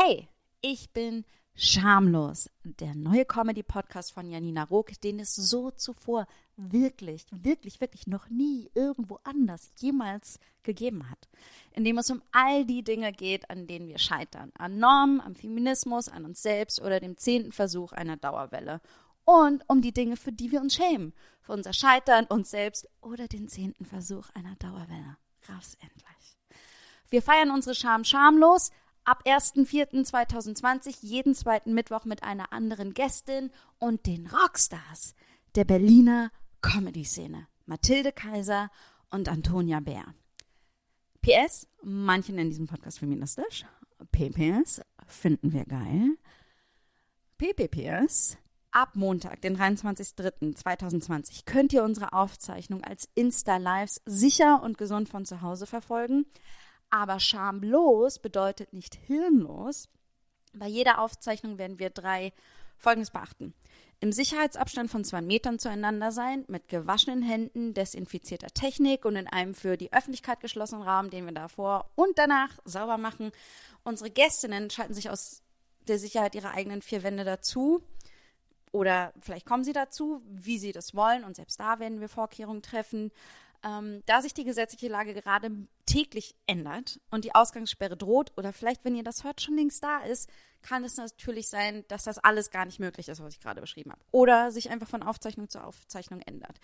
Hey, ich bin Schamlos, der neue Comedy-Podcast von Janina Rook, den es so zuvor wirklich, wirklich, wirklich noch nie irgendwo anders jemals gegeben hat. In dem es um all die Dinge geht, an denen wir scheitern. An Normen, am Feminismus, an uns selbst oder dem zehnten Versuch einer Dauerwelle. Und um die Dinge, für die wir uns schämen. Für unser Scheitern, uns selbst oder den zehnten Versuch einer Dauerwelle. Raus endlich. Wir feiern unsere Scham schamlos ab 1.4.2020 jeden zweiten Mittwoch mit einer anderen Gästin und den Rockstars der Berliner Comedy-Szene. Mathilde Kaiser und Antonia Bär. PS, manche nennen diesen Podcast feministisch. PPS finden wir geil. PPPS, ab Montag, den 23.03.2020, könnt ihr unsere Aufzeichnung als Insta-Lives sicher und gesund von zu Hause verfolgen. Aber schamlos bedeutet nicht hirnlos. Bei jeder Aufzeichnung werden wir drei Folgendes beachten. Im Sicherheitsabstand von zwei Metern zueinander sein, mit gewaschenen Händen, desinfizierter Technik und in einem für die Öffentlichkeit geschlossenen Raum, den wir davor und danach sauber machen. Unsere Gästinnen schalten sich aus der Sicherheit ihrer eigenen vier Wände dazu. Oder vielleicht kommen sie dazu, wie sie das wollen. Und selbst da werden wir Vorkehrungen treffen. Ähm, da sich die gesetzliche Lage gerade täglich ändert und die Ausgangssperre droht, oder vielleicht, wenn ihr das hört, schon längst da ist, kann es natürlich sein, dass das alles gar nicht möglich ist, was ich gerade beschrieben habe. Oder sich einfach von Aufzeichnung zu Aufzeichnung ändert.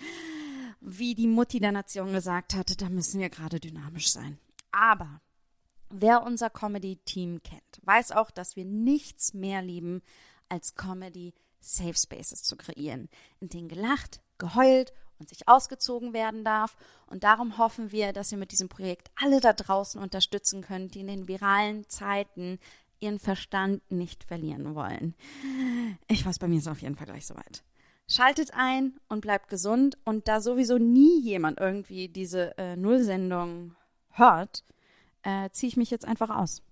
Wie die Mutti der Nation gesagt hatte, da müssen wir gerade dynamisch sein. Aber wer unser Comedy-Team kennt, weiß auch, dass wir nichts mehr lieben, als Comedy Safe Spaces zu kreieren, in denen gelacht, geheult und sich ausgezogen werden darf. Und darum hoffen wir, dass ihr mit diesem Projekt alle da draußen unterstützen könnt, die in den viralen Zeiten ihren Verstand nicht verlieren wollen. Ich weiß, bei mir ist auf jeden Fall gleich soweit. Schaltet ein und bleibt gesund. Und da sowieso nie jemand irgendwie diese äh, Nullsendung hört, äh, ziehe ich mich jetzt einfach aus.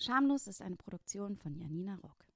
Schamlos ist eine Produktion von Janina Rock.